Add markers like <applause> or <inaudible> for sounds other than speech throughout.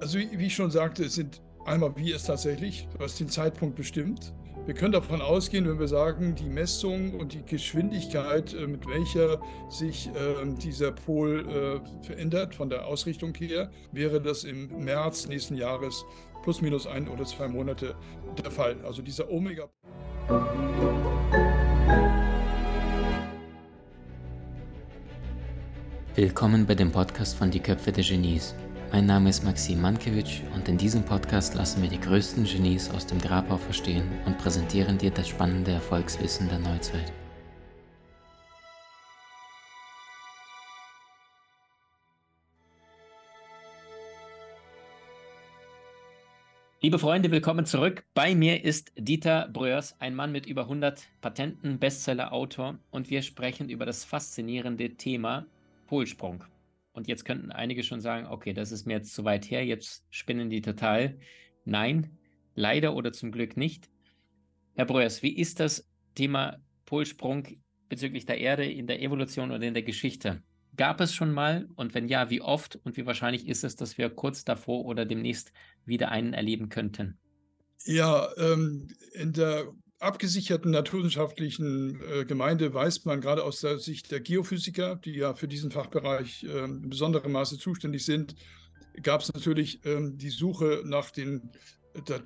Also wie ich schon sagte, es sind einmal, wie es tatsächlich, was den Zeitpunkt bestimmt. Wir können davon ausgehen, wenn wir sagen, die Messung und die Geschwindigkeit, äh, mit welcher sich ähm, dieser Pol äh, verändert von der Ausrichtung her, wäre das im März nächsten Jahres plus minus ein oder zwei Monate der Fall. Also dieser Omega. Willkommen bei dem Podcast von Die Köpfe der Genies. Mein Name ist Maxim Mankewitsch und in diesem Podcast lassen wir die größten Genies aus dem Grabau verstehen und präsentieren dir das spannende Erfolgswissen der Neuzeit. Liebe Freunde, willkommen zurück. Bei mir ist Dieter Bröers, ein Mann mit über 100 Patenten, Bestseller-Autor und wir sprechen über das faszinierende Thema Polsprung. Und jetzt könnten einige schon sagen, okay, das ist mir jetzt zu weit her, jetzt spinnen die total. Nein, leider oder zum Glück nicht. Herr Breuers, wie ist das Thema Polsprung bezüglich der Erde in der Evolution oder in der Geschichte? Gab es schon mal? Und wenn ja, wie oft? Und wie wahrscheinlich ist es, dass wir kurz davor oder demnächst wieder einen erleben könnten? Ja, ähm, in der abgesicherten naturwissenschaftlichen äh, Gemeinde weiß man gerade aus der Sicht der Geophysiker, die ja für diesen Fachbereich äh, in besonderem Maße zuständig sind, gab es natürlich ähm, die Suche nach den,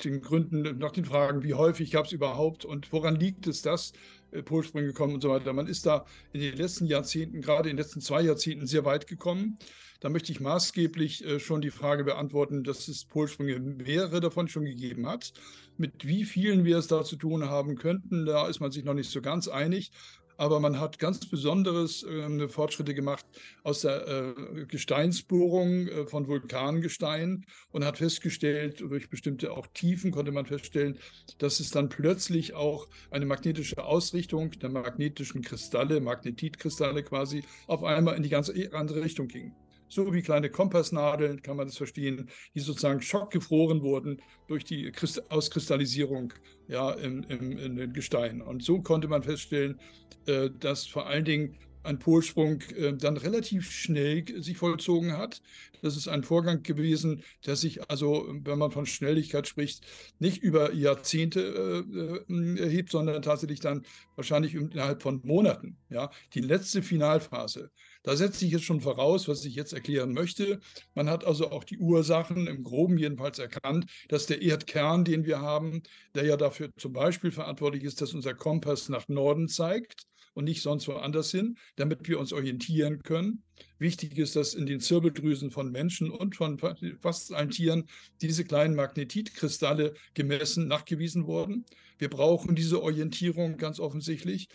den, Gründen, nach den Fragen, wie häufig gab es überhaupt und woran liegt es, dass äh, Polsprünge kommen und so weiter. Man ist da in den letzten Jahrzehnten, gerade in den letzten zwei Jahrzehnten, sehr weit gekommen. Da möchte ich maßgeblich äh, schon die Frage beantworten, dass es Polsprünge mehrere davon schon gegeben hat. Mit wie vielen wir es da zu tun haben könnten, da ist man sich noch nicht so ganz einig. Aber man hat ganz besonderes äh, Fortschritte gemacht aus der äh, Gesteinsbohrung äh, von Vulkangestein und hat festgestellt, durch bestimmte auch Tiefen konnte man feststellen, dass es dann plötzlich auch eine magnetische Ausrichtung der magnetischen Kristalle, Magnetitkristalle quasi, auf einmal in die ganz andere Richtung ging so wie kleine Kompassnadeln, kann man das verstehen, die sozusagen schockgefroren wurden durch die Auskristallisierung ja, im, im, in den Gesteinen. Und so konnte man feststellen, äh, dass vor allen Dingen ein Polsprung äh, dann relativ schnell sich vollzogen hat. Das ist ein Vorgang gewesen, der sich also, wenn man von Schnelligkeit spricht, nicht über Jahrzehnte äh, äh erhebt, sondern tatsächlich dann wahrscheinlich innerhalb von Monaten. Ja, die letzte Finalphase. Da setze ich jetzt schon voraus, was ich jetzt erklären möchte. Man hat also auch die Ursachen im Groben jedenfalls erkannt, dass der Erdkern, den wir haben, der ja dafür zum Beispiel verantwortlich ist, dass unser Kompass nach Norden zeigt, und nicht sonst woanders hin, damit wir uns orientieren können. Wichtig ist, dass in den Zirbeldrüsen von Menschen und von fast allen Tieren diese kleinen Magnetitkristalle gemessen, nachgewiesen wurden. Wir brauchen diese Orientierung ganz offensichtlich.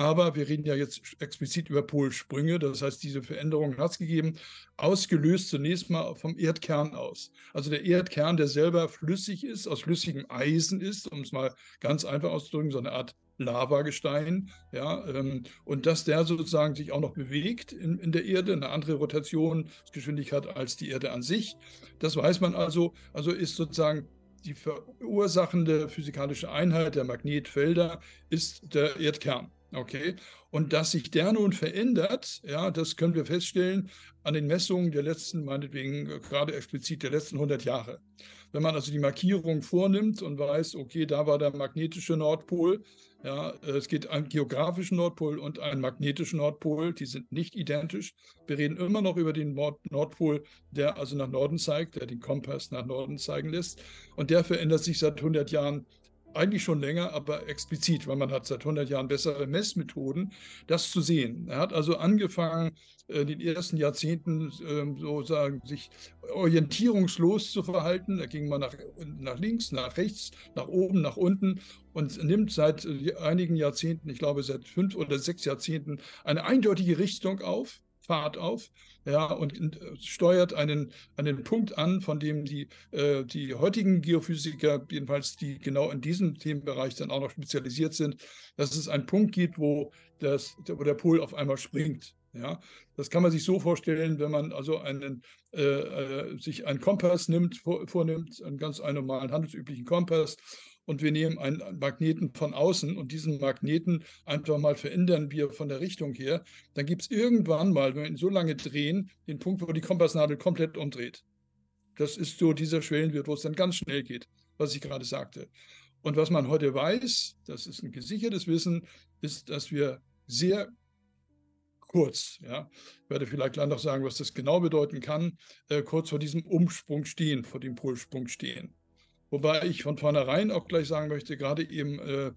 Aber wir reden ja jetzt explizit über Polsprünge. Das heißt, diese Veränderung hat es gegeben, ausgelöst zunächst mal vom Erdkern aus. Also der Erdkern, der selber flüssig ist, aus flüssigem Eisen ist, um es mal ganz einfach auszudrücken, so eine Art Lavagestein, ja, ähm, und dass der sozusagen sich auch noch bewegt in, in der Erde, eine andere Rotationsgeschwindigkeit als die Erde an sich. Das weiß man also, also ist sozusagen die verursachende physikalische Einheit der Magnetfelder ist der Erdkern. Okay. Und dass sich der nun verändert, ja, das können wir feststellen an den Messungen der letzten, meinetwegen äh, gerade explizit der letzten 100 Jahre. Wenn man also die Markierung vornimmt und weiß, okay, da war der magnetische Nordpol, ja, äh, es geht einen geografischen Nordpol und einen magnetischen Nordpol, die sind nicht identisch. Wir reden immer noch über den Nord Nordpol, der also nach Norden zeigt, der den Kompass nach Norden zeigen lässt. Und der verändert sich seit 100 Jahren eigentlich schon länger, aber explizit, weil man hat seit 100 Jahren bessere Messmethoden, das zu sehen. Er hat also angefangen, in den ersten Jahrzehnten ähm, sozusagen sich orientierungslos zu verhalten. Da ging man nach, nach links, nach rechts, nach oben, nach unten und nimmt seit einigen Jahrzehnten, ich glaube seit fünf oder sechs Jahrzehnten, eine eindeutige Richtung auf Fahrt auf ja, und äh, steuert einen, einen Punkt an, von dem die, äh, die heutigen Geophysiker, jedenfalls die genau in diesem Themenbereich dann auch noch spezialisiert sind, dass es einen Punkt gibt, wo, das, wo der Pol auf einmal springt. Ja, das kann man sich so vorstellen, wenn man also einen, äh, äh sich einen Kompass nimmt, vor, vornimmt, einen ganz normalen handelsüblichen Kompass und wir nehmen einen Magneten von außen und diesen Magneten einfach mal verändern wir von der Richtung her, dann gibt es irgendwann mal, wenn wir ihn so lange drehen, den Punkt, wo die Kompassnadel komplett umdreht. Das ist so dieser Schwellenwert, wo es dann ganz schnell geht, was ich gerade sagte. Und was man heute weiß, das ist ein gesichertes Wissen, ist, dass wir sehr kurz, ja, ich werde vielleicht gleich noch sagen, was das genau bedeuten kann, äh, kurz vor diesem Umsprung stehen, vor dem Polsprung stehen. Wobei ich von vornherein auch gleich sagen möchte, gerade eben äh,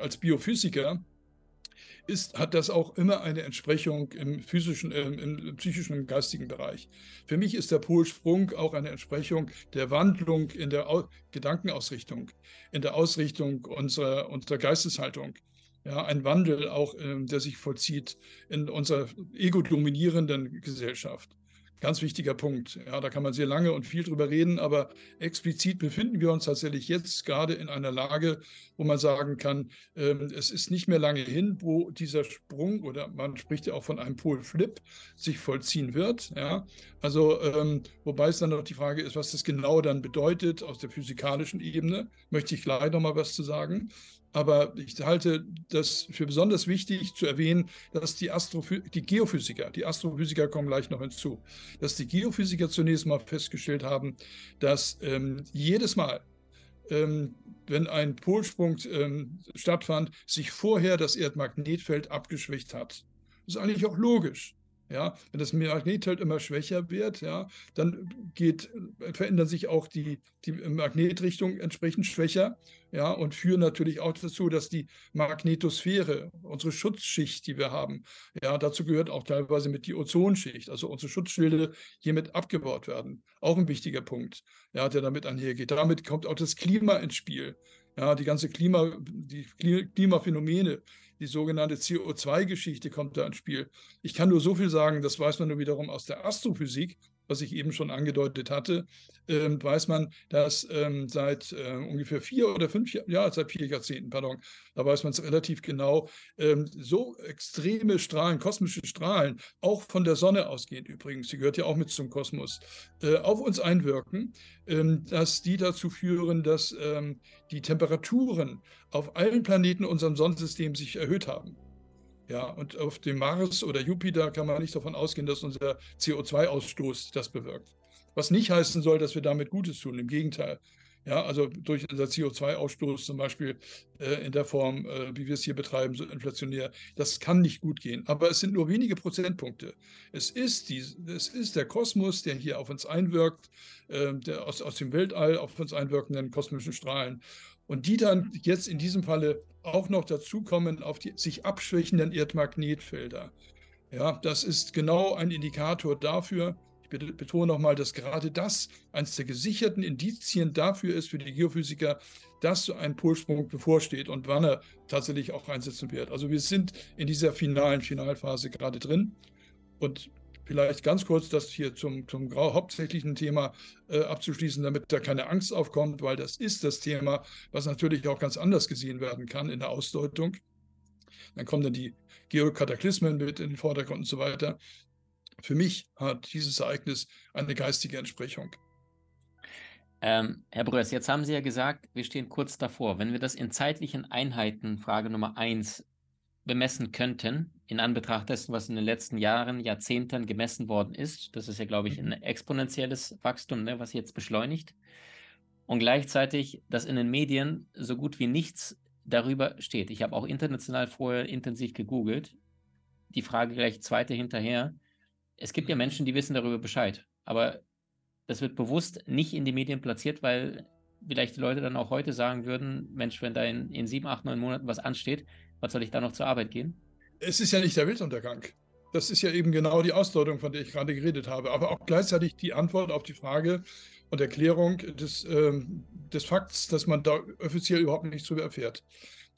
als Biophysiker, ist, hat das auch immer eine Entsprechung im physischen, äh, im psychischen und geistigen Bereich. Für mich ist der Polsprung auch eine Entsprechung der Wandlung in der Au Gedankenausrichtung, in der Ausrichtung unserer, unserer Geisteshaltung. Ja, ein Wandel auch, äh, der sich vollzieht in unserer ego-dominierenden Gesellschaft. Ganz wichtiger Punkt. Ja, da kann man sehr lange und viel drüber reden, aber explizit befinden wir uns tatsächlich jetzt gerade in einer Lage, wo man sagen kann, ähm, es ist nicht mehr lange hin, wo dieser Sprung oder man spricht ja auch von einem Polflip sich vollziehen wird. Ja, also ähm, wobei es dann noch die Frage ist, was das genau dann bedeutet aus der physikalischen Ebene, möchte ich gleich noch mal was zu sagen. Aber ich halte das für besonders wichtig zu erwähnen, dass die, die Geophysiker, die Astrophysiker kommen gleich noch hinzu, dass die Geophysiker zunächst mal festgestellt haben, dass ähm, jedes Mal, ähm, wenn ein Polsprung ähm, stattfand, sich vorher das Erdmagnetfeld abgeschwächt hat. Das ist eigentlich auch logisch. Ja, wenn das Magnetfeld immer schwächer wird, ja, dann geht, verändern sich auch die, die Magnetrichtung entsprechend schwächer, ja, und führen natürlich auch dazu, dass die Magnetosphäre, unsere Schutzschicht, die wir haben, ja, dazu gehört auch teilweise mit die Ozonschicht, also unsere Schutzschilde hiermit abgebaut werden. Auch ein wichtiger Punkt, ja, der damit einhergeht. Damit kommt auch das Klima ins Spiel. Ja, die ganze Klima, die Klimaphänomene, die sogenannte CO2-Geschichte kommt da ins Spiel. Ich kann nur so viel sagen, das weiß man nur wiederum aus der Astrophysik, was ich eben schon angedeutet hatte, ähm, weiß man, dass ähm, seit äh, ungefähr vier oder fünf Jahren, ja, seit vier Jahrzehnten, pardon, da weiß man es relativ genau, ähm, so extreme Strahlen, kosmische Strahlen, auch von der Sonne ausgehend übrigens, sie gehört ja auch mit zum Kosmos, äh, auf uns einwirken, ähm, dass die dazu führen, dass ähm, die Temperaturen auf allen Planeten unserem Sonnensystem sich erhöht haben. Ja, und auf dem Mars oder Jupiter kann man nicht davon ausgehen, dass unser CO2-Ausstoß das bewirkt. Was nicht heißen soll, dass wir damit Gutes tun. Im Gegenteil. Ja, also durch unser CO2-Ausstoß zum Beispiel äh, in der Form, äh, wie wir es hier betreiben, so inflationär, das kann nicht gut gehen. Aber es sind nur wenige Prozentpunkte. Es ist, die, es ist der Kosmos, der hier auf uns einwirkt, äh, der aus, aus dem Weltall auf uns einwirkenden kosmischen Strahlen. Und die dann jetzt in diesem Falle auch noch dazukommen auf die sich abschwächenden Erdmagnetfelder. Ja, das ist genau ein Indikator dafür. Ich betone nochmal, dass gerade das eines der gesicherten Indizien dafür ist für die Geophysiker, dass so ein Polsprung bevorsteht und wann er tatsächlich auch einsetzen wird. Also wir sind in dieser finalen Finalphase gerade drin. Und Vielleicht ganz kurz das hier zum, zum hauptsächlichen Thema äh, abzuschließen, damit da keine Angst aufkommt, weil das ist das Thema, was natürlich auch ganz anders gesehen werden kann in der Ausdeutung. Dann kommen dann die Geokataklysmen mit in den Vordergrund und so weiter. Für mich hat dieses Ereignis eine geistige Entsprechung. Ähm, Herr Bröers, jetzt haben Sie ja gesagt, wir stehen kurz davor. Wenn wir das in zeitlichen Einheiten, Frage Nummer eins, bemessen könnten, in Anbetracht dessen, was in den letzten Jahren, Jahrzehnten gemessen worden ist. Das ist ja, glaube ich, ein mhm. exponentielles Wachstum, ne, was jetzt beschleunigt. Und gleichzeitig, dass in den Medien so gut wie nichts darüber steht. Ich habe auch international vorher intensiv gegoogelt. Die Frage gleich zweite hinterher. Es gibt ja mhm. Menschen, die wissen darüber Bescheid, aber das wird bewusst nicht in die Medien platziert, weil vielleicht die Leute dann auch heute sagen würden, Mensch, wenn da in, in sieben, acht, neun Monaten was ansteht, was soll ich da noch zur Arbeit gehen? Es ist ja nicht der Weltuntergang. Das ist ja eben genau die Ausdeutung, von der ich gerade geredet habe, aber auch gleichzeitig die Antwort auf die Frage und Erklärung des, ähm, des Fakts, dass man da offiziell überhaupt nichts drüber erfährt.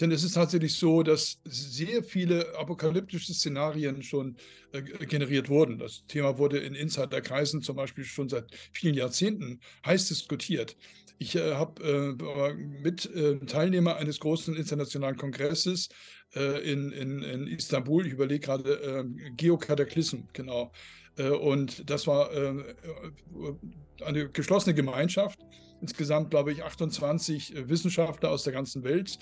Denn es ist tatsächlich so, dass sehr viele apokalyptische Szenarien schon äh, generiert wurden. Das Thema wurde in Insiderkreisen zum Beispiel schon seit vielen Jahrzehnten heiß diskutiert. Ich äh, habe äh, mit äh, Teilnehmer eines großen internationalen Kongresses äh, in, in, in, Istanbul, ich überlege gerade, ähm, Geokataklysm, genau. Äh, und das war äh, eine geschlossene Gemeinschaft. Insgesamt, glaube ich, 28 Wissenschaftler aus der ganzen Welt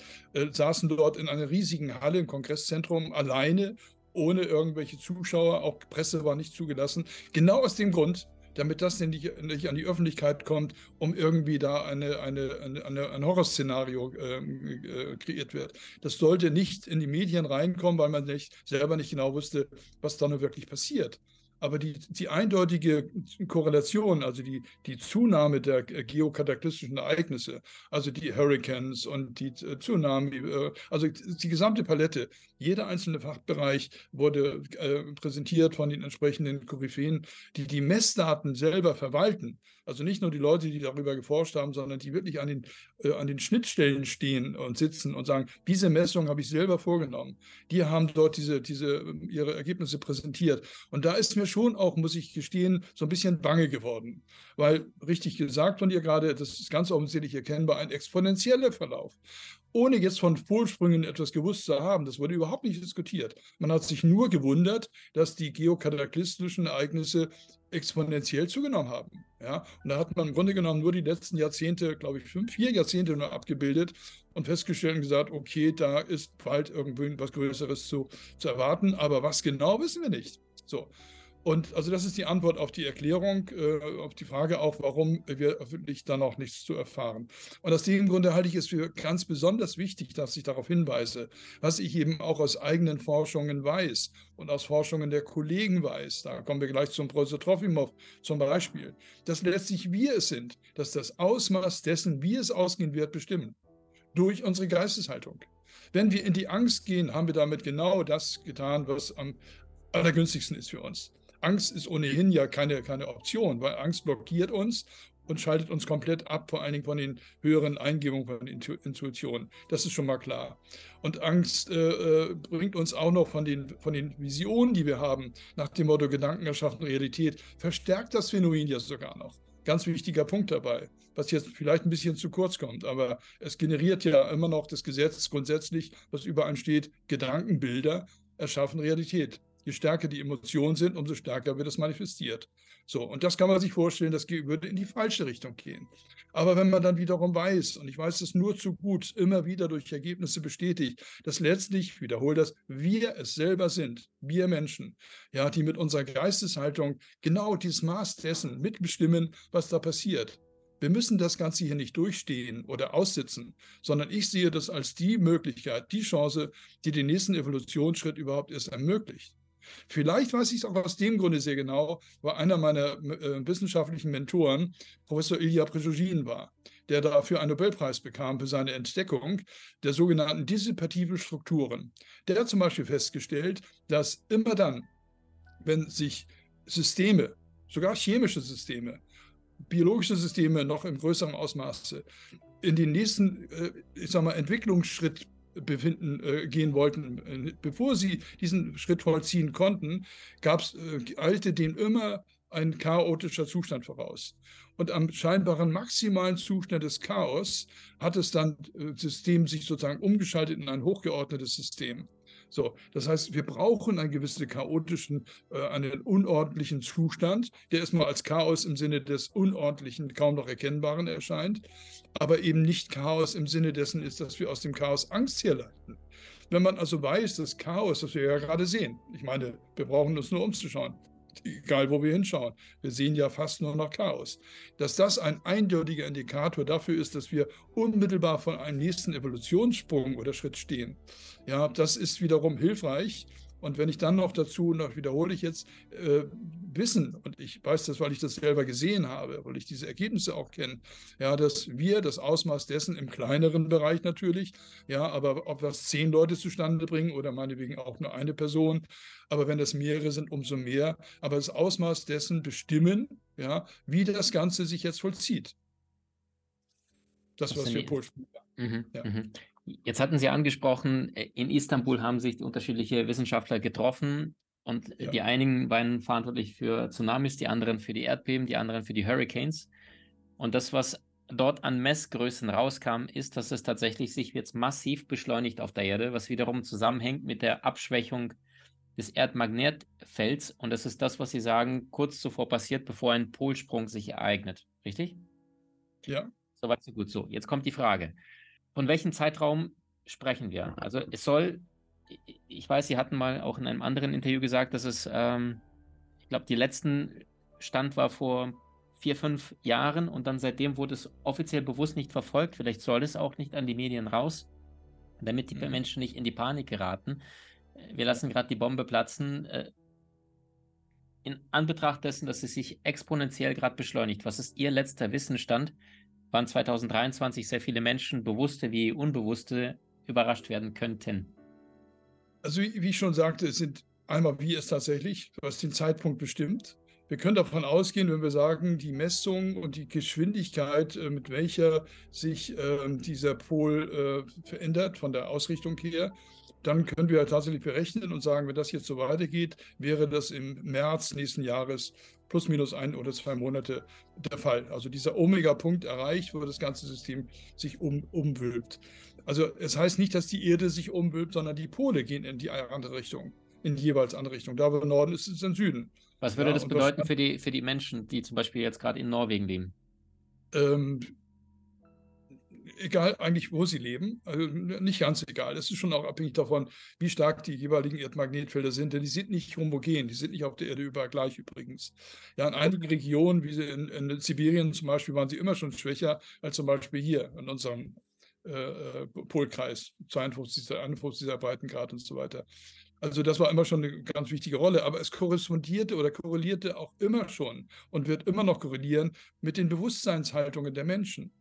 saßen dort in einer riesigen Halle im Kongresszentrum alleine, ohne irgendwelche Zuschauer. Auch Presse war nicht zugelassen. Genau aus dem Grund, damit das nicht, nicht an die Öffentlichkeit kommt, um irgendwie da eine, eine, eine, ein Horrorszenario ähm, äh, kreiert wird. Das sollte nicht in die Medien reinkommen, weil man nicht, selber nicht genau wusste, was da nur wirklich passiert. Aber die, die eindeutige Korrelation, also die, die Zunahme der geokataklystischen Ereignisse, also die Hurricanes und die äh, Tsunami, äh, also die gesamte Palette, jeder einzelne Fachbereich wurde äh, präsentiert von den entsprechenden Koryphäen, die die Messdaten selber verwalten. Also nicht nur die Leute, die darüber geforscht haben, sondern die wirklich an den, an den Schnittstellen stehen und sitzen und sagen, diese Messung habe ich selber vorgenommen. Die haben dort diese, diese, ihre Ergebnisse präsentiert. Und da ist mir schon auch, muss ich gestehen, so ein bisschen bange geworden. Weil, richtig gesagt von dir gerade, das ist ganz offensichtlich erkennbar, ein exponentieller Verlauf ohne jetzt von Polsprüngen etwas gewusst zu haben. Das wurde überhaupt nicht diskutiert. Man hat sich nur gewundert, dass die geokataklystischen Ereignisse exponentiell zugenommen haben. Ja? Und da hat man im Grunde genommen nur die letzten Jahrzehnte, glaube ich, fünf, vier Jahrzehnte nur abgebildet und festgestellt und gesagt, okay, da ist bald irgendwie was Größeres zu, zu erwarten, aber was genau wissen wir nicht. So. Und also das ist die Antwort auf die Erklärung, äh, auf die Frage auch, warum wir öffentlich dann noch nichts zu erfahren. Und aus dem Grunde halte ich es für ganz besonders wichtig, dass ich darauf hinweise, was ich eben auch aus eigenen Forschungen weiß und aus Forschungen der Kollegen weiß. Da kommen wir gleich zum Professor Trofimov zum Beispiel, dass letztlich wir es sind, dass das Ausmaß dessen, wie es ausgehen wird, bestimmen. Durch unsere Geisteshaltung. Wenn wir in die Angst gehen, haben wir damit genau das getan, was am allergünstigsten ist für uns. Angst ist ohnehin ja keine, keine Option, weil Angst blockiert uns und schaltet uns komplett ab, vor allen Dingen von den höheren Eingebungen von Intu Intuitionen. Das ist schon mal klar. Und Angst äh, äh, bringt uns auch noch von den, von den Visionen, die wir haben, nach dem Motto Gedanken erschaffen Realität, verstärkt das Phänomen ja sogar noch. Ganz wichtiger Punkt dabei, was jetzt vielleicht ein bisschen zu kurz kommt, aber es generiert ja immer noch das Gesetz grundsätzlich, was überall steht, Gedankenbilder erschaffen Realität. Je stärker die Emotionen sind, umso stärker wird es manifestiert. So, und das kann man sich vorstellen, das würde in die falsche Richtung gehen. Aber wenn man dann wiederum weiß, und ich weiß es nur zu gut, immer wieder durch Ergebnisse bestätigt, dass letztlich, ich wiederhole das, wir es selber sind, wir Menschen, ja, die mit unserer Geisteshaltung genau dieses Maß dessen mitbestimmen, was da passiert. Wir müssen das Ganze hier nicht durchstehen oder aussitzen, sondern ich sehe das als die Möglichkeit, die Chance, die den nächsten Evolutionsschritt überhaupt erst ermöglicht. Vielleicht weiß ich es auch aus dem Grunde sehr genau, weil einer meiner äh, wissenschaftlichen Mentoren Professor Ilya Prigogine war, der dafür einen Nobelpreis bekam für seine Entdeckung der sogenannten dissipativen Strukturen. Der hat zum Beispiel festgestellt, dass immer dann, wenn sich Systeme, sogar chemische Systeme, biologische Systeme noch im größeren Ausmaße in den nächsten, äh, ich sag mal, Entwicklungsschritt befinden, äh, gehen wollten. Bevor sie diesen Schritt vollziehen konnten, gab's, äh, eilte denen immer ein chaotischer Zustand voraus. Und am scheinbaren maximalen Zustand des Chaos hat es dann äh, System sich sozusagen umgeschaltet in ein hochgeordnetes System. So, das heißt, wir brauchen einen gewissen chaotischen, äh, einen unordentlichen Zustand, der erstmal als Chaos im Sinne des Unordentlichen kaum noch Erkennbaren erscheint, aber eben nicht Chaos im Sinne dessen ist, dass wir aus dem Chaos Angst herleiten. Wenn man also weiß, dass Chaos, das wir ja gerade sehen, ich meine, wir brauchen uns nur umzuschauen, egal wo wir hinschauen. Wir sehen ja fast nur noch Chaos. Dass das ein eindeutiger Indikator dafür ist, dass wir unmittelbar von einem nächsten Evolutionssprung oder Schritt stehen. Ja, das ist wiederum hilfreich. Und wenn ich dann noch dazu, noch wiederhole ich jetzt, äh, wissen, und ich weiß das, weil ich das selber gesehen habe, weil ich diese Ergebnisse auch kenne, ja, dass wir das Ausmaß dessen im kleineren Bereich natürlich, ja, aber ob das zehn Leute zustande bringen oder meinetwegen auch nur eine Person, aber wenn das mehrere sind, umso mehr, aber das Ausmaß dessen bestimmen, ja, wie das Ganze sich jetzt vollzieht. Das, was wir. Mhm, ja. Mhm. Jetzt hatten Sie angesprochen, in Istanbul haben sich unterschiedliche Wissenschaftler getroffen und ja. die einigen waren verantwortlich für Tsunamis, die anderen für die Erdbeben, die anderen für die Hurricanes. Und das, was dort an Messgrößen rauskam, ist, dass es tatsächlich sich jetzt massiv beschleunigt auf der Erde, was wiederum zusammenhängt mit der Abschwächung des Erdmagnetfelds. Und das ist das, was Sie sagen, kurz zuvor passiert, bevor ein Polsprung sich ereignet. Richtig? Ja. Soweit so gut. So, jetzt kommt die Frage. Von welchem Zeitraum sprechen wir? Also es soll, ich weiß, Sie hatten mal auch in einem anderen Interview gesagt, dass es, ähm, ich glaube, die letzten Stand war vor vier, fünf Jahren und dann seitdem wurde es offiziell bewusst nicht verfolgt. Vielleicht soll es auch nicht an die Medien raus, damit die mhm. Menschen nicht in die Panik geraten. Wir lassen gerade die Bombe platzen. Äh, in Anbetracht dessen, dass es sich exponentiell gerade beschleunigt, was ist Ihr letzter Wissensstand? Wann 2023 sehr viele Menschen, bewusste wie unbewusste, überrascht werden könnten? Also wie, ich schon sagte, es sind einmal, wie es tatsächlich, was den Zeitpunkt bestimmt. Wir können davon ausgehen, wenn wir sagen, die Messung und die Geschwindigkeit, äh, mit welcher sich äh, dieser Pol äh, verändert von der Ausrichtung her, dann können wir tatsächlich berechnen und sagen, wenn das jetzt so weitergeht, wäre das im März nächsten Jahres plus minus ein oder zwei Monate der Fall. Also dieser Omega-Punkt erreicht, wo das ganze System sich um, umwölbt. Also es heißt nicht, dass die Erde sich umwölbt, sondern die Pole gehen in die andere Richtung, in die jeweils andere Richtung. Da wo Norden ist, ist es im Süden. Was würde ja, das bedeuten das, für, die, für die Menschen, die zum Beispiel jetzt gerade in Norwegen leben? Ähm, egal eigentlich, wo sie leben. Also nicht ganz egal. Es ist schon auch abhängig davon, wie stark die jeweiligen Erdmagnetfelder sind, denn die sind nicht homogen, die sind nicht auf der Erde überall gleich übrigens. Ja, in einigen Regionen, wie in, in Sibirien zum Beispiel, waren sie immer schon schwächer als zum Beispiel hier in unserem äh, äh Polkreis, 52, 51 Breitengrad und so weiter. Also das war immer schon eine ganz wichtige Rolle, aber es korrespondierte oder korrelierte auch immer schon und wird immer noch korrelieren mit den Bewusstseinshaltungen der Menschen.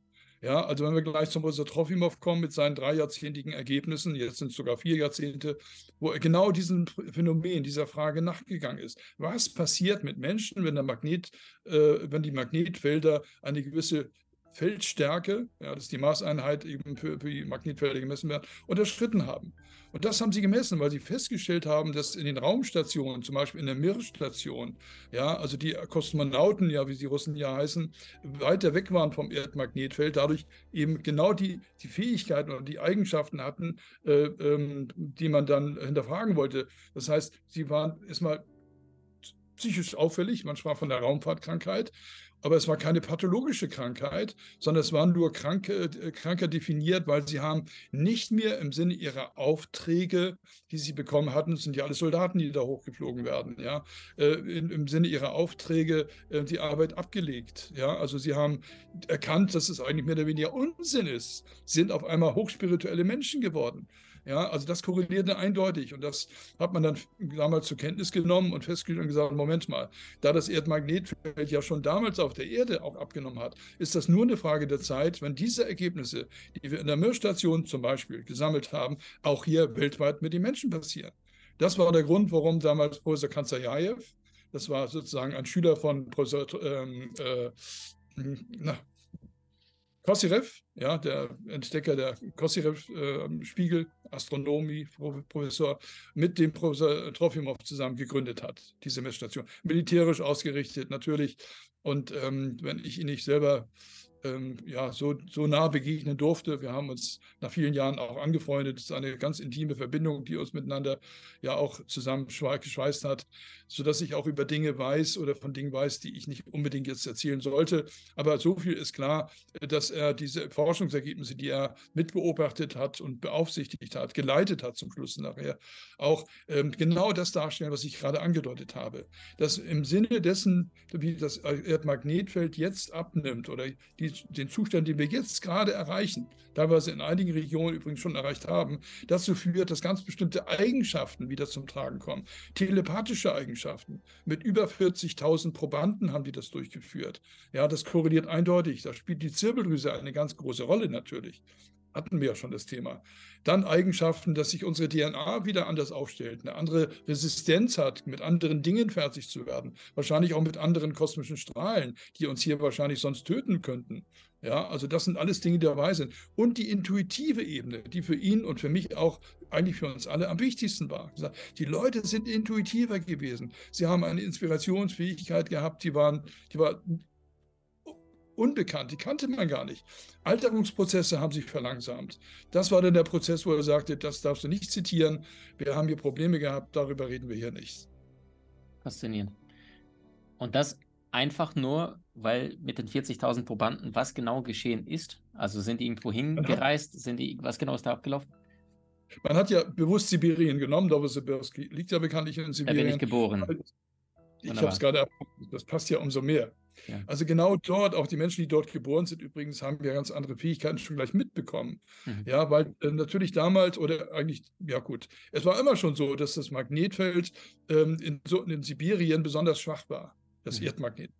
Ja, also wenn wir gleich zum Professor Trofimov kommen mit seinen drei jahrzehntigen Ergebnissen, jetzt sind es sogar vier Jahrzehnte, wo er genau diesem Phänomen, dieser Frage nachgegangen ist. Was passiert mit Menschen, wenn, der Magnet, äh, wenn die Magnetfelder eine gewisse Feldstärke, ja, das ist die Maßeinheit eben für, für die Magnetfelder gemessen werden, unterschritten haben? Und das haben sie gemessen, weil sie festgestellt haben, dass in den Raumstationen, zum Beispiel in der Mir-Station, ja, also die Kosmonauten, ja, wie die Russen ja heißen, weiter weg waren vom Erdmagnetfeld, dadurch eben genau die, die Fähigkeiten und die Eigenschaften hatten, äh, ähm, die man dann hinterfragen wollte. Das heißt, sie waren erstmal psychisch auffällig, man sprach von der Raumfahrtkrankheit, aber es war keine pathologische Krankheit, sondern es waren nur Kranke, äh, Kranke definiert, weil sie haben nicht mehr im Sinne ihrer Aufträge, die sie bekommen hatten, sind ja alle Soldaten, die da hochgeflogen werden, ja, äh, im Sinne ihrer Aufträge äh, die Arbeit abgelegt, ja, also sie haben erkannt, dass es eigentlich mehr oder weniger Unsinn ist, sind auf einmal hochspirituelle Menschen geworden. Ja, also das korrelierte eindeutig und das hat man dann damals zur Kenntnis genommen und festgestellt und gesagt, Moment mal, da das Erdmagnetfeld ja schon damals auf der Erde auch abgenommen hat, ist das nur eine Frage der Zeit, wenn diese Ergebnisse, die wir in der Mir-Station zum Beispiel gesammelt haben, auch hier weltweit mit den Menschen passieren. Das war der Grund, warum damals Professor Kanzayayev, das war sozusagen ein Schüler von Professor ähm, äh, na, Kossirev, ja, der Entdecker der Kossirev-Spiegel, äh, Astronomie, Professor, mit dem Professor Trofimov zusammen gegründet hat, diese Messstation. Militärisch ausgerichtet, natürlich. Und ähm, wenn ich ihn nicht selber ähm, ja, so, so nah begegnen durfte. Wir haben uns nach vielen Jahren auch angefreundet. Es ist eine ganz intime Verbindung, die uns miteinander ja auch zusammen geschweißt hat, sodass ich auch über Dinge weiß oder von Dingen weiß, die ich nicht unbedingt jetzt erzählen sollte. Aber so viel ist klar, dass er diese Forschungsergebnisse, die er mitbeobachtet hat und beaufsichtigt hat, geleitet hat zum Schluss nachher, auch ähm, genau das darstellen, was ich gerade angedeutet habe. Dass im Sinne dessen, wie das Erdmagnetfeld jetzt abnimmt oder die den Zustand, den wir jetzt gerade erreichen, teilweise in einigen Regionen übrigens schon erreicht haben, dazu führt, dass ganz bestimmte Eigenschaften wieder zum Tragen kommen. Telepathische Eigenschaften. Mit über 40.000 Probanden haben die das durchgeführt. Ja, das korreliert eindeutig. Da spielt die Zirbeldrüse eine ganz große Rolle natürlich hatten wir ja schon das Thema. Dann Eigenschaften, dass sich unsere DNA wieder anders aufstellt, eine andere Resistenz hat, mit anderen Dingen fertig zu werden. Wahrscheinlich auch mit anderen kosmischen Strahlen, die uns hier wahrscheinlich sonst töten könnten. Ja, also das sind alles Dinge, die dabei sind. Und die intuitive Ebene, die für ihn und für mich auch eigentlich für uns alle am wichtigsten war. Die Leute sind intuitiver gewesen. Sie haben eine Inspirationsfähigkeit gehabt, die, waren, die war unbekannt, die kannte man gar nicht. Alterungsprozesse haben sich verlangsamt. Das war dann der Prozess, wo er sagte, das darfst du nicht zitieren, wir haben hier Probleme gehabt, darüber reden wir hier nicht. Faszinierend. Und das einfach nur, weil mit den 40.000 Probanden was genau geschehen ist? Also sind die irgendwo hingereist? Sind die, was genau ist da abgelaufen? Man hat ja bewusst Sibirien genommen, Novosibirsk liegt ja bekanntlich in Sibirien. Da bin ich geboren. Ich habe es gerade das passt ja umso mehr. Ja. Also genau dort, auch die Menschen, die dort geboren sind, übrigens, haben ja ganz andere Fähigkeiten schon gleich mitbekommen. Mhm. Ja, weil äh, natürlich damals oder eigentlich, ja gut, es war immer schon so, dass das Magnetfeld ähm, in, so, in Sibirien besonders schwach war, das mhm. Erdmagnet.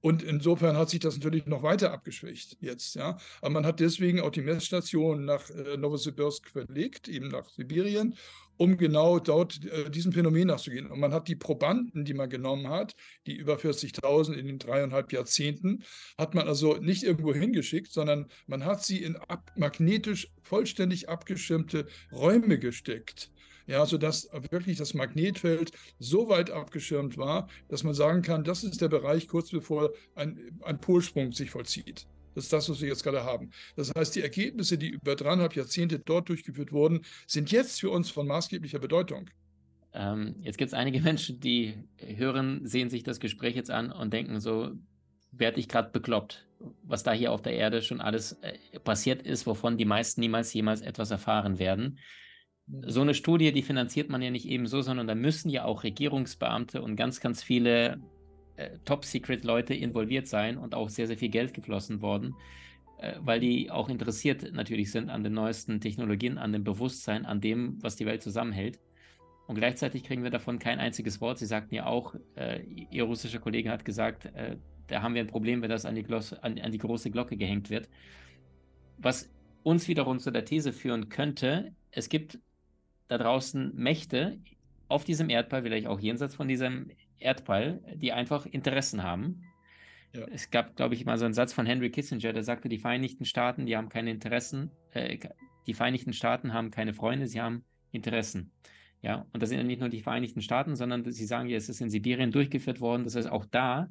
Und insofern hat sich das natürlich noch weiter abgeschwächt jetzt, ja. Aber man hat deswegen auch die Messstation nach äh, Novosibirsk verlegt, eben nach Sibirien, um genau dort äh, diesem Phänomen nachzugehen. Und man hat die Probanden, die man genommen hat, die über 40.000 in den dreieinhalb Jahrzehnten, hat man also nicht irgendwo hingeschickt, sondern man hat sie in ab, magnetisch vollständig abgeschirmte Räume gesteckt ja, sodass wirklich das Magnetfeld so weit abgeschirmt war, dass man sagen kann, das ist der Bereich kurz bevor ein, ein Polsprung sich vollzieht. Das ist das, was wir jetzt gerade haben. Das heißt, die Ergebnisse, die über dreieinhalb Jahrzehnte dort durchgeführt wurden, sind jetzt für uns von maßgeblicher Bedeutung. Ähm, jetzt gibt es einige <laughs> Menschen, die hören, sehen sich das Gespräch jetzt an und denken so, werde ich gerade bekloppt, was da hier auf der Erde schon alles äh, passiert ist, wovon die meisten niemals jemals etwas erfahren werden so eine Studie, die finanziert man ja nicht ebenso, sondern da müssen ja auch Regierungsbeamte und ganz, ganz viele äh, Top-Secret-Leute involviert sein und auch sehr, sehr viel Geld geflossen worden, äh, weil die auch interessiert natürlich sind an den neuesten Technologien, an dem Bewusstsein, an dem, was die Welt zusammenhält. Und gleichzeitig kriegen wir davon kein einziges Wort. Sie sagten ja auch, äh, Ihr russischer Kollege hat gesagt, äh, da haben wir ein Problem, wenn das an die, Glosse, an, an die große Glocke gehängt wird. Was uns wiederum zu der These führen könnte, es gibt da draußen Mächte auf diesem Erdball, vielleicht auch jenseits von diesem Erdball, die einfach Interessen haben. Ja. Es gab, glaube ich, mal so einen Satz von Henry Kissinger, der sagte, die Vereinigten Staaten, die haben keine Interessen, äh, die Vereinigten Staaten haben keine Freunde, sie haben Interessen. Ja, und das sind ja nicht nur die Vereinigten Staaten, sondern sie sagen ja, es ist in Sibirien durchgeführt worden. Das heißt, auch da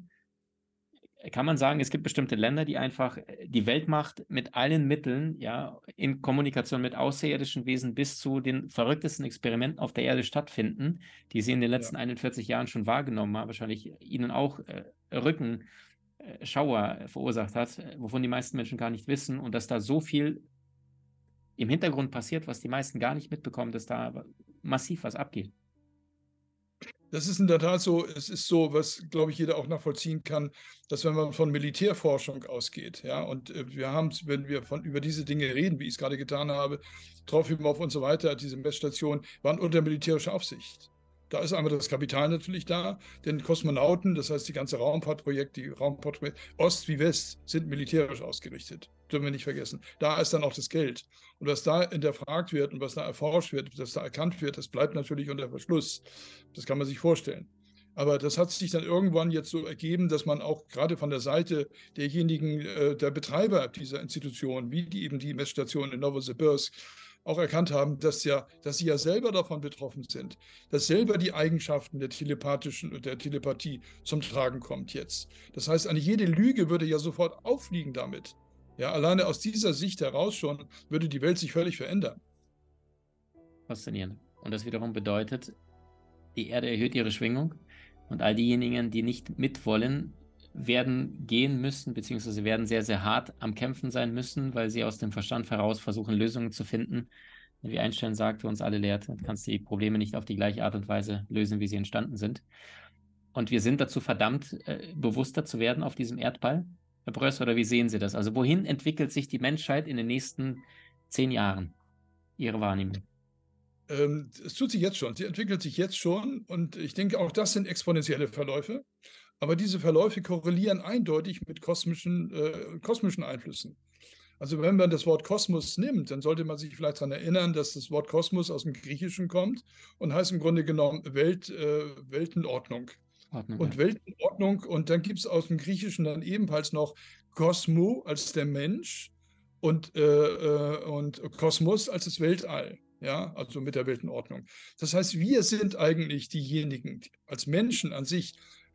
kann man sagen, es gibt bestimmte Länder, die einfach äh, die Weltmacht mit allen Mitteln, ja, in Kommunikation mit außerirdischen Wesen bis zu den verrücktesten Experimenten auf der Erde stattfinden, die sie in den letzten ja. 41 Jahren schon wahrgenommen haben, wahrscheinlich ihnen auch äh, Rückenschauer äh, verursacht hat, äh, wovon die meisten Menschen gar nicht wissen und dass da so viel im Hintergrund passiert, was die meisten gar nicht mitbekommen, dass da massiv was abgeht. Das ist in der Tat so, es ist so, was, glaube ich, jeder auch nachvollziehen kann, dass wenn man von Militärforschung ausgeht, ja, und äh, wir haben, wenn wir von, über diese Dinge reden, wie ich es gerade getan habe, Trofimov und so weiter, diese Messstationen waren unter militärischer Aufsicht. Da ist einmal das Kapital natürlich da, denn Kosmonauten, das heißt die ganze Raumfahrtprojekt, die Raumfahrtprojekt, Ost wie West, sind militärisch ausgerichtet. Dürfen wir nicht vergessen. Da ist dann auch das Geld. Und was da hinterfragt wird und was da erforscht wird, was da erkannt wird, das bleibt natürlich unter Verschluss. Das kann man sich vorstellen. Aber das hat sich dann irgendwann jetzt so ergeben, dass man auch gerade von der Seite derjenigen, äh, der Betreiber dieser Institution, wie die eben die Messstation in Novosibirsk, auch erkannt haben, dass, ja, dass sie ja selber davon betroffen sind, dass selber die Eigenschaften der telepathischen und der Telepathie zum Tragen kommt jetzt. Das heißt, eine jede Lüge würde ja sofort auffliegen damit. Ja, alleine aus dieser Sicht heraus schon würde die Welt sich völlig verändern. Faszinierend. Und das wiederum bedeutet, die Erde erhöht ihre Schwingung und all diejenigen, die nicht mitwollen, werden gehen müssen, beziehungsweise werden sehr, sehr hart am Kämpfen sein müssen, weil sie aus dem Verstand heraus versuchen, Lösungen zu finden. Wie Einstein sagte, uns alle lehrt, du kannst die Probleme nicht auf die gleiche Art und Weise lösen, wie sie entstanden sind. Und wir sind dazu verdammt, äh, bewusster zu werden auf diesem Erdball. Herr Bröss, oder wie sehen Sie das? Also wohin entwickelt sich die Menschheit in den nächsten zehn Jahren? Ihre Wahrnehmung. Ähm, es tut sich jetzt schon. Sie entwickelt sich jetzt schon. Und ich denke, auch das sind exponentielle Verläufe. Aber diese Verläufe korrelieren eindeutig mit kosmischen, äh, kosmischen Einflüssen. Also wenn man das Wort Kosmos nimmt, dann sollte man sich vielleicht daran erinnern, dass das Wort Kosmos aus dem Griechischen kommt und heißt im Grunde genommen Welt, äh, Weltenordnung. Ordnung, und ja. Weltenordnung. Und dann gibt es aus dem Griechischen dann ebenfalls noch Kosmo als der Mensch und, äh, äh, und Kosmos als das Weltall. Ja, also mit der Weltenordnung. Das heißt, wir sind eigentlich diejenigen, die als Menschen an sich,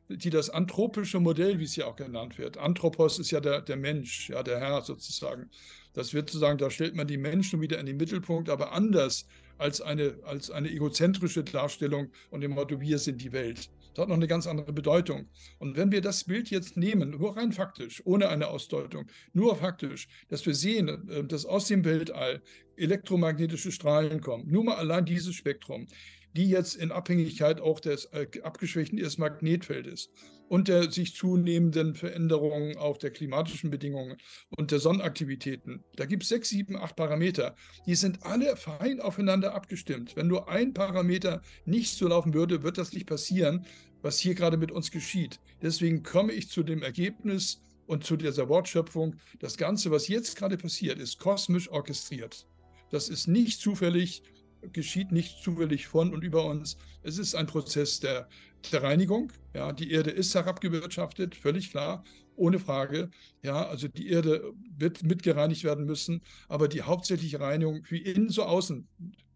die das anthropische Modell, wie es ja auch genannt wird. Anthropos ist ja der, der Mensch, ja, der Herr sozusagen. Das wird sozusagen, da stellt man die Menschen wieder in den Mittelpunkt, aber anders als eine, als eine egozentrische Darstellung und dem Motto, wir sind die Welt. Das hat noch eine ganz andere Bedeutung. Und wenn wir das Bild jetzt nehmen, nur rein faktisch, ohne eine Ausdeutung, nur faktisch, dass wir sehen, äh, dass aus dem Weltall elektromagnetische Strahlen kommen, nur mal allein dieses Spektrum, die jetzt in Abhängigkeit auch des äh, abgeschwächten ihres Magnetfeldes und der sich zunehmenden Veränderungen auch der klimatischen Bedingungen und der Sonnenaktivitäten. Da gibt es sechs, sieben, acht Parameter. Die sind alle fein aufeinander abgestimmt. Wenn nur ein Parameter nicht so laufen würde, wird das nicht passieren, was hier gerade mit uns geschieht. Deswegen komme ich zu dem Ergebnis und zu dieser Wortschöpfung, das Ganze, was jetzt gerade passiert, ist kosmisch orchestriert. Das ist nicht zufällig, geschieht nicht zufällig von und über uns. Es ist ein Prozess der, der Reinigung. Ja, die Erde ist herabgewirtschaftet, völlig klar, ohne Frage. Ja, also die Erde wird mitgereinigt werden müssen, aber die hauptsächliche Reinigung wie innen so außen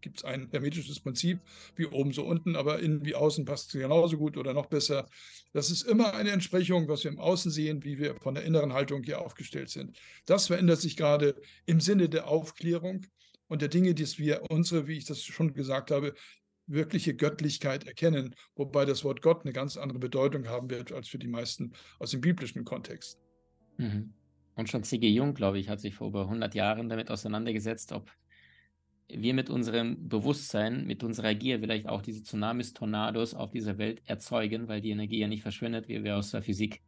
gibt es ein hermetisches Prinzip, wie oben so unten, aber innen wie außen passt es genauso gut oder noch besser. Das ist immer eine Entsprechung, was wir im Außen sehen, wie wir von der inneren Haltung hier aufgestellt sind. Das verändert sich gerade im Sinne der Aufklärung und der Dinge, die wir unsere, wie ich das schon gesagt habe, wirkliche Göttlichkeit erkennen, wobei das Wort Gott eine ganz andere Bedeutung haben wird als für die meisten aus dem biblischen Kontext. Mhm. Und schon C.G. Jung, glaube ich, hat sich vor über 100 Jahren damit auseinandergesetzt, ob wir mit unserem Bewusstsein, mit unserer Gier vielleicht auch diese Tsunamis, Tornados auf dieser Welt erzeugen, weil die Energie ja nicht verschwindet, wie wir aus der Physik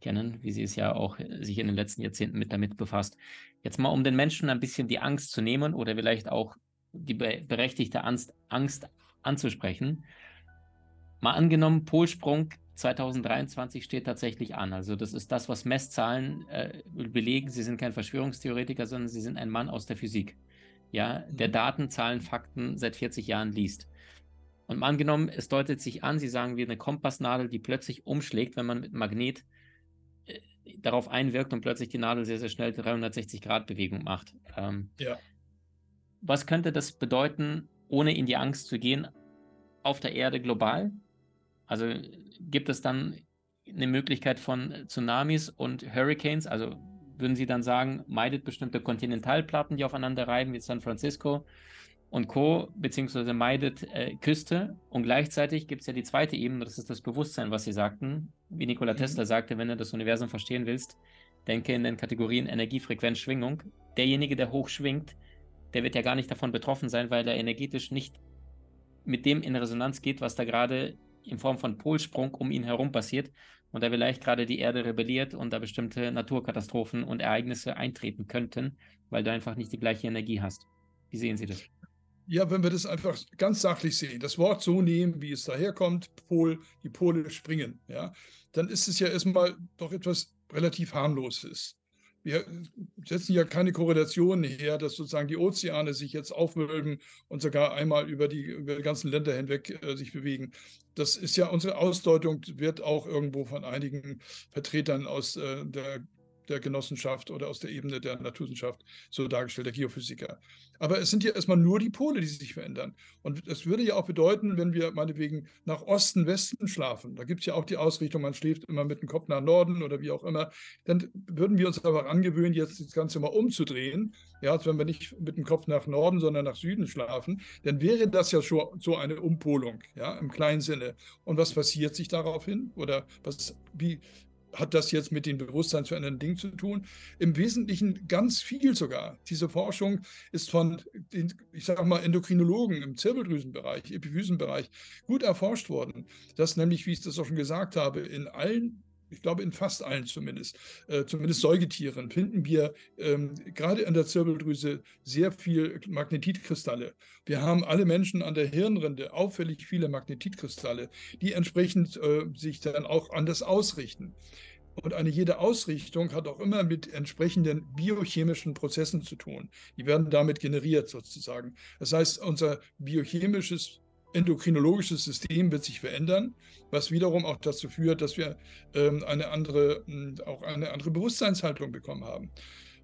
kennen, wie sie es ja auch äh, sich in den letzten Jahrzehnten mit damit befasst. Jetzt mal, um den Menschen ein bisschen die Angst zu nehmen oder vielleicht auch die berechtigte Angst, Angst anzusprechen. Mal angenommen, Polsprung 2023 steht tatsächlich an. Also das ist das, was Messzahlen äh, belegen. Sie sind kein Verschwörungstheoretiker, sondern Sie sind ein Mann aus der Physik. Ja, der mhm. Daten, Zahlen, Fakten seit 40 Jahren liest. Und mal angenommen, es deutet sich an, Sie sagen wie eine Kompassnadel, die plötzlich umschlägt, wenn man mit Magnet darauf einwirkt und plötzlich die Nadel sehr, sehr schnell 360 Grad Bewegung macht. Ähm, ja. Was könnte das bedeuten, ohne in die Angst zu gehen, auf der Erde global? Also gibt es dann eine Möglichkeit von Tsunamis und Hurricanes? Also würden Sie dann sagen, meidet bestimmte Kontinentalplatten, die aufeinander reiben, wie San Francisco und Co., beziehungsweise meidet äh, Küste. Und gleichzeitig gibt es ja die zweite Ebene, das ist das Bewusstsein, was Sie sagten. Wie Nikola. Tesla sagte, wenn du das Universum verstehen willst, denke in den Kategorien Energie, Frequenz, Schwingung. Derjenige, der hoch schwingt, der wird ja gar nicht davon betroffen sein, weil er energetisch nicht mit dem in Resonanz geht, was da gerade in Form von Polsprung um ihn herum passiert und da vielleicht gerade die Erde rebelliert und da bestimmte Naturkatastrophen und Ereignisse eintreten könnten, weil du einfach nicht die gleiche Energie hast. Wie sehen Sie das? Ja, wenn wir das einfach ganz sachlich sehen, das Wort so nehmen, wie es daherkommt, Pol, die Pole springen, ja, dann ist es ja erstmal doch etwas relativ harmloses wir setzen ja keine Korrelation her, dass sozusagen die Ozeane sich jetzt aufwölben und sogar einmal über die, über die ganzen Länder hinweg äh, sich bewegen. Das ist ja unsere Ausdeutung, wird auch irgendwo von einigen Vertretern aus äh, der der Genossenschaft oder aus der Ebene der Naturwissenschaft so dargestellt, der Geophysiker. Aber es sind ja erstmal nur die Pole, die sich verändern. Und das würde ja auch bedeuten, wenn wir meinetwegen nach Osten, Westen schlafen, da gibt es ja auch die Ausrichtung, man schläft immer mit dem Kopf nach Norden oder wie auch immer, dann würden wir uns aber angewöhnen, jetzt das Ganze mal umzudrehen. Ja, also wenn wir nicht mit dem Kopf nach Norden, sondern nach Süden schlafen, dann wäre das ja schon so eine Umpolung, ja, im kleinen Sinne. Und was passiert sich daraufhin? Oder was, wie, hat das jetzt mit den bewusstseinsverändernden Dingen zu tun? Im Wesentlichen ganz viel sogar. Diese Forschung ist von den, ich sage mal, Endokrinologen im Zirbeldrüsenbereich, Epiphysenbereich gut erforscht worden, dass nämlich, wie ich das auch schon gesagt habe, in allen ich glaube in fast allen zumindest, äh, zumindest Säugetieren, finden wir ähm, gerade an der Zirbeldrüse sehr viel Magnetitkristalle. Wir haben alle Menschen an der Hirnrinde auffällig viele Magnetitkristalle, die entsprechend äh, sich dann auch anders ausrichten. Und eine jede Ausrichtung hat auch immer mit entsprechenden biochemischen Prozessen zu tun. Die werden damit generiert sozusagen. Das heißt, unser biochemisches endokrinologisches System wird sich verändern, was wiederum auch dazu führt, dass wir ähm, eine andere, hm, auch eine andere Bewusstseinshaltung bekommen haben.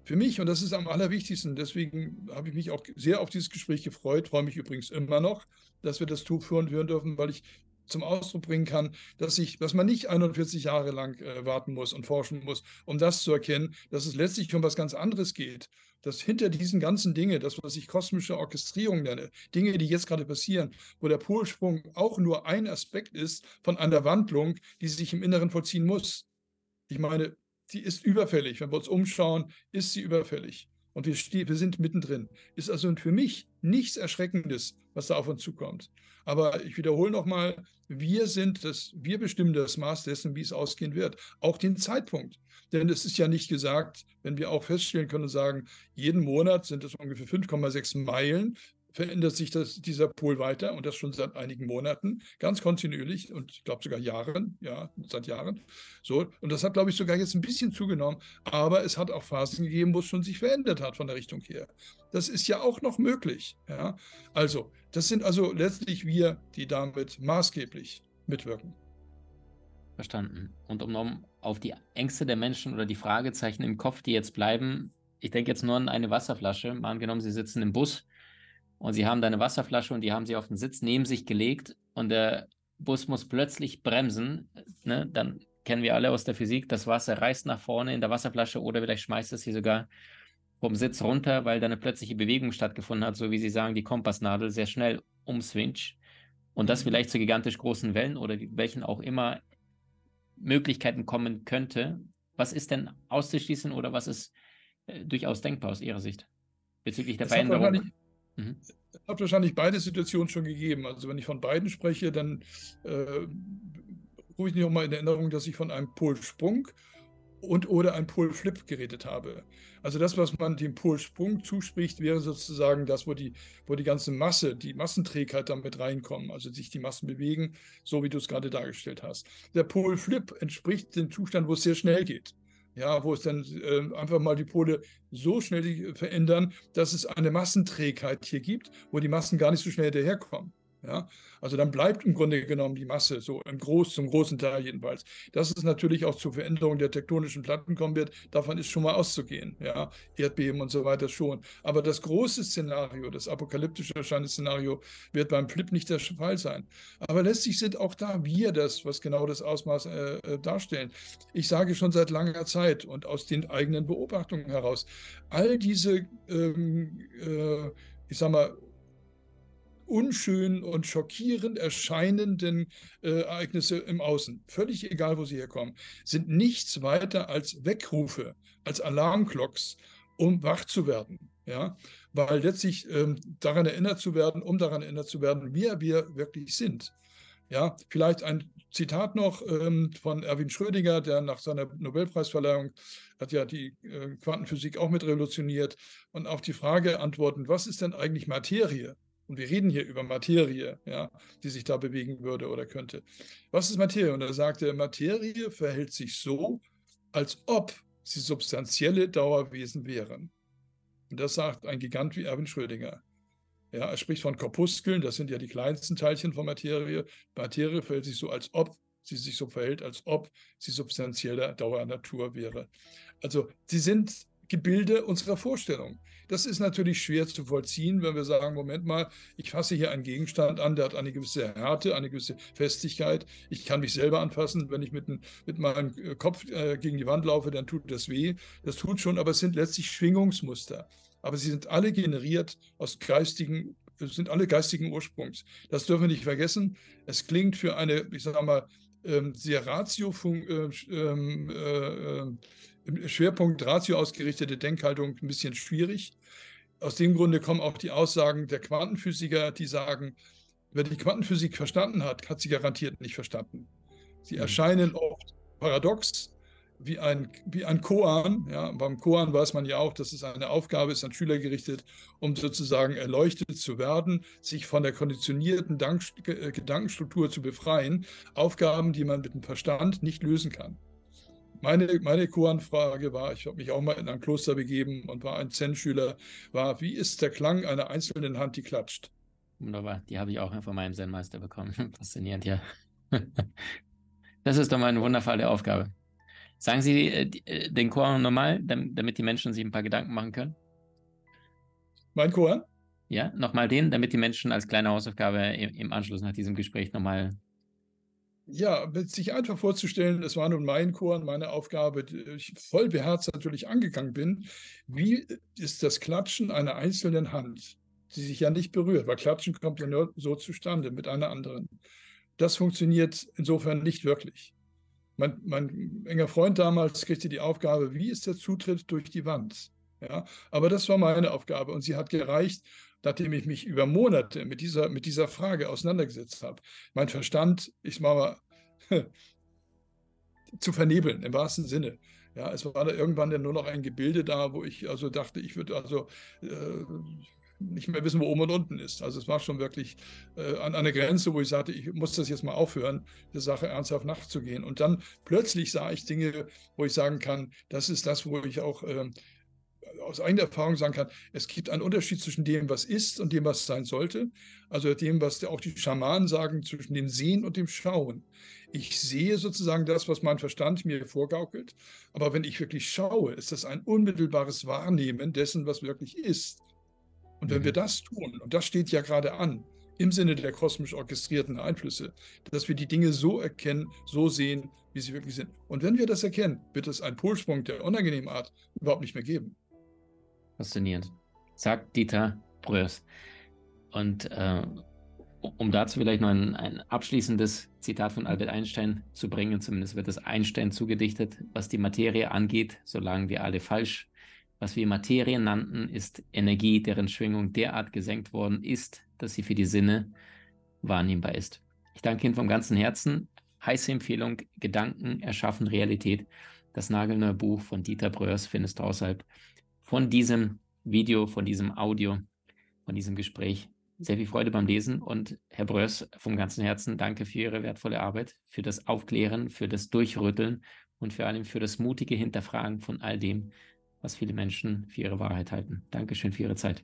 Für mich, und das ist am allerwichtigsten, deswegen habe ich mich auch sehr auf dieses Gespräch gefreut, freue mich übrigens immer noch, dass wir das führen dürfen, weil ich zum Ausdruck bringen kann, dass, ich, dass man nicht 41 Jahre lang äh, warten muss und forschen muss, um das zu erkennen, dass es letztlich um was ganz anderes geht. Dass hinter diesen ganzen Dingen, das, was ich kosmische Orchestrierung nenne, Dinge, die jetzt gerade passieren, wo der Polsprung auch nur ein Aspekt ist von einer Wandlung, die sich im Inneren vollziehen muss. Ich meine, die ist überfällig. Wenn wir uns umschauen, ist sie überfällig. Und wir, wir sind mittendrin. Ist also für mich nichts Erschreckendes, was da auf uns zukommt. Aber ich wiederhole nochmal, wir sind das, wir bestimmen das Maß dessen, wie es ausgehen wird. Auch den Zeitpunkt. Denn es ist ja nicht gesagt, wenn wir auch feststellen können und sagen, jeden Monat sind es ungefähr 5,6 Meilen, verändert sich das, dieser Pol weiter und das schon seit einigen Monaten, ganz kontinuierlich und ich glaube sogar Jahren, ja, seit Jahren. So, und das hat, glaube ich, sogar jetzt ein bisschen zugenommen, aber es hat auch Phasen gegeben, wo es schon sich verändert hat von der Richtung her. Das ist ja auch noch möglich. Ja. Also, das sind also letztlich wir, die damit maßgeblich mitwirken. Verstanden. Und um auf die Ängste der Menschen oder die Fragezeichen im Kopf, die jetzt bleiben, ich denke jetzt nur an eine Wasserflasche. Mal angenommen, Sie sitzen im Bus und sie haben da eine Wasserflasche und die haben sie auf den Sitz neben sich gelegt und der Bus muss plötzlich bremsen, ne, dann kennen wir alle aus der Physik, das Wasser reißt nach vorne in der Wasserflasche oder vielleicht schmeißt es sie sogar vom Sitz runter, weil da eine plötzliche Bewegung stattgefunden hat, so wie Sie sagen, die Kompassnadel sehr schnell umswitcht und das vielleicht zu gigantisch großen Wellen oder welchen auch immer Möglichkeiten kommen könnte. Was ist denn auszuschließen oder was ist äh, durchaus denkbar aus Ihrer Sicht bezüglich der das Veränderung? Mhm. Hat wahrscheinlich beide Situationen schon gegeben. Also wenn ich von beiden spreche, dann äh, rufe ich nicht auch mal in Erinnerung, dass ich von einem Polsprung und oder ein Polflip geredet habe. Also das, was man dem Polsprung zuspricht, wäre sozusagen das, wo die, wo die ganze Masse, die Massenträgheit damit reinkommen, also sich die Massen bewegen, so wie du es gerade dargestellt hast. Der Polflip entspricht dem Zustand, wo es sehr schnell geht ja, wo es dann äh, einfach mal die Pole so schnell verändern, dass es eine Massenträgheit hier gibt, wo die Massen gar nicht so schnell daherkommen. Ja, also dann bleibt im Grunde genommen die Masse so im Groß, zum großen Teil jedenfalls. Dass es natürlich auch zur Veränderung der tektonischen Platten kommen wird, davon ist schon mal auszugehen. Ja, Erdbeben und so weiter schon. Aber das große Szenario, das apokalyptische erscheinende Szenario, wird beim Flip nicht der Fall sein. Aber letztlich sind auch da wir das, was genau das Ausmaß äh, äh darstellen. Ich sage schon seit langer Zeit und aus den eigenen Beobachtungen heraus, all diese, ähm, äh, ich sag mal, unschön und schockierend erscheinenden äh, Ereignisse im Außen, völlig egal, wo sie herkommen, sind nichts weiter als Weckrufe, als Alarmglocks, um wach zu werden. Ja, weil letztlich ähm, daran erinnert zu werden, um daran erinnert zu werden, wer wir wirklich sind. Ja, vielleicht ein Zitat noch ähm, von Erwin Schrödinger, der nach seiner Nobelpreisverleihung hat ja die äh, Quantenphysik auch mit revolutioniert und auf die Frage antworten, was ist denn eigentlich Materie? Und wir reden hier über Materie, ja, die sich da bewegen würde oder könnte. Was ist Materie? Und er sagte, Materie verhält sich so, als ob sie substanzielle Dauerwesen wären. Und das sagt ein Gigant wie Erwin Schrödinger. Ja, er spricht von Korpuskeln, das sind ja die kleinsten Teilchen von Materie. Materie verhält sich so, als ob sie sich so verhält, als ob sie substanzielle Dauernatur wäre. Also sie sind Gebilde unserer Vorstellung. Das ist natürlich schwer zu vollziehen, wenn wir sagen, Moment mal, ich fasse hier einen Gegenstand an, der hat eine gewisse Härte, eine gewisse Festigkeit. Ich kann mich selber anfassen. Wenn ich mit, mit meinem äh, Kopf äh, gegen die Wand laufe, dann tut das weh. Das tut schon, aber es sind letztlich Schwingungsmuster. Aber sie sind alle generiert aus geistigen sind alle geistigen Ursprungs. Das dürfen wir nicht vergessen. Es klingt für eine, ich sage mal, ähm, sehr ratio äh, ähm, äh, äh, Schwerpunkt Ratio ausgerichtete Denkhaltung ein bisschen schwierig. Aus dem Grunde kommen auch die Aussagen der Quantenphysiker, die sagen, wer die Quantenphysik verstanden hat, hat sie garantiert nicht verstanden. Sie mhm. erscheinen oft paradox, wie ein, wie ein Koan. Ja, beim Koan weiß man ja auch, dass es eine Aufgabe ist, an Schüler gerichtet, um sozusagen erleuchtet zu werden, sich von der konditionierten Dank Gedankenstruktur zu befreien. Aufgaben, die man mit dem Verstand nicht lösen kann. Meine, meine Koan-Frage war, ich habe mich auch mal in ein Kloster begeben und war ein Zen-Schüler, war, wie ist der Klang einer einzelnen Hand, die klatscht? Wunderbar, die habe ich auch von meinem Zen-Meister bekommen. <laughs> Faszinierend, ja. <laughs> Das ist doch mal eine wundervolle Aufgabe. Sagen Sie äh, äh den Koan nochmal, damit die Menschen sich ein paar Gedanken machen können? Mein Koan? Ja, nochmal den, damit die Menschen als kleine Hausaufgabe im Anschluss nach diesem Gespräch nochmal ja, sich einfach vorzustellen, das war nun mein Chor und meine Aufgabe, die ich voll beherzt natürlich angegangen bin. Wie ist das Klatschen einer einzelnen Hand, die sich ja nicht berührt, weil Klatschen kommt ja nur so zustande mit einer anderen. Das funktioniert insofern nicht wirklich. Mein, mein enger Freund damals kriegte die Aufgabe, wie ist der Zutritt durch die Wand? Ja, aber das war meine Aufgabe und sie hat gereicht, nachdem ich mich über Monate mit dieser, mit dieser Frage auseinandergesetzt habe. Mein Verstand, ich mache mal, <laughs> zu vernebeln, im wahrsten Sinne. Ja, es war da irgendwann dann nur noch ein Gebilde da, wo ich also dachte, ich würde also äh, nicht mehr wissen, wo oben und unten ist. Also es war schon wirklich äh, an einer Grenze, wo ich sagte, ich muss das jetzt mal aufhören, der Sache ernsthaft nachzugehen. Und dann plötzlich sah ich Dinge, wo ich sagen kann, das ist das, wo ich auch äh, aus eigener Erfahrung sagen kann, es gibt einen Unterschied zwischen dem, was ist und dem, was sein sollte. Also dem, was auch die Schamanen sagen, zwischen dem Sehen und dem Schauen. Ich sehe sozusagen das, was mein Verstand mir vorgaukelt. Aber wenn ich wirklich schaue, ist das ein unmittelbares Wahrnehmen dessen, was wirklich ist. Und wenn mhm. wir das tun, und das steht ja gerade an, im Sinne der kosmisch orchestrierten Einflüsse, dass wir die Dinge so erkennen, so sehen, wie sie wirklich sind. Und wenn wir das erkennen, wird es einen Polsprung der unangenehmen Art überhaupt nicht mehr geben. Faszinierend. Sagt Dieter Bröers. Und äh, um dazu vielleicht noch ein, ein, abschließendes Zitat von Albert Einstein zu bringen, zumindest wird es Einstein zugedichtet, was die Materie angeht, solange wir alle falsch. Was wir Materie nannten, ist Energie, deren Schwingung derart gesenkt worden ist, dass sie für die Sinne wahrnehmbar ist. Ich danke Ihnen vom ganzen Herzen. Heiße Empfehlung, Gedanken erschaffen Realität. Das nagelneue Buch von Dieter Bröers findest du außerhalb von diesem Video, von diesem Audio, von diesem Gespräch. Sehr viel Freude beim Lesen und Herr Bröers, vom ganzen Herzen danke für Ihre wertvolle Arbeit, für das Aufklären, für das Durchrütteln und vor allem für das mutige Hinterfragen von all dem, was viele Menschen für ihre Wahrheit halten. Dankeschön für Ihre Zeit.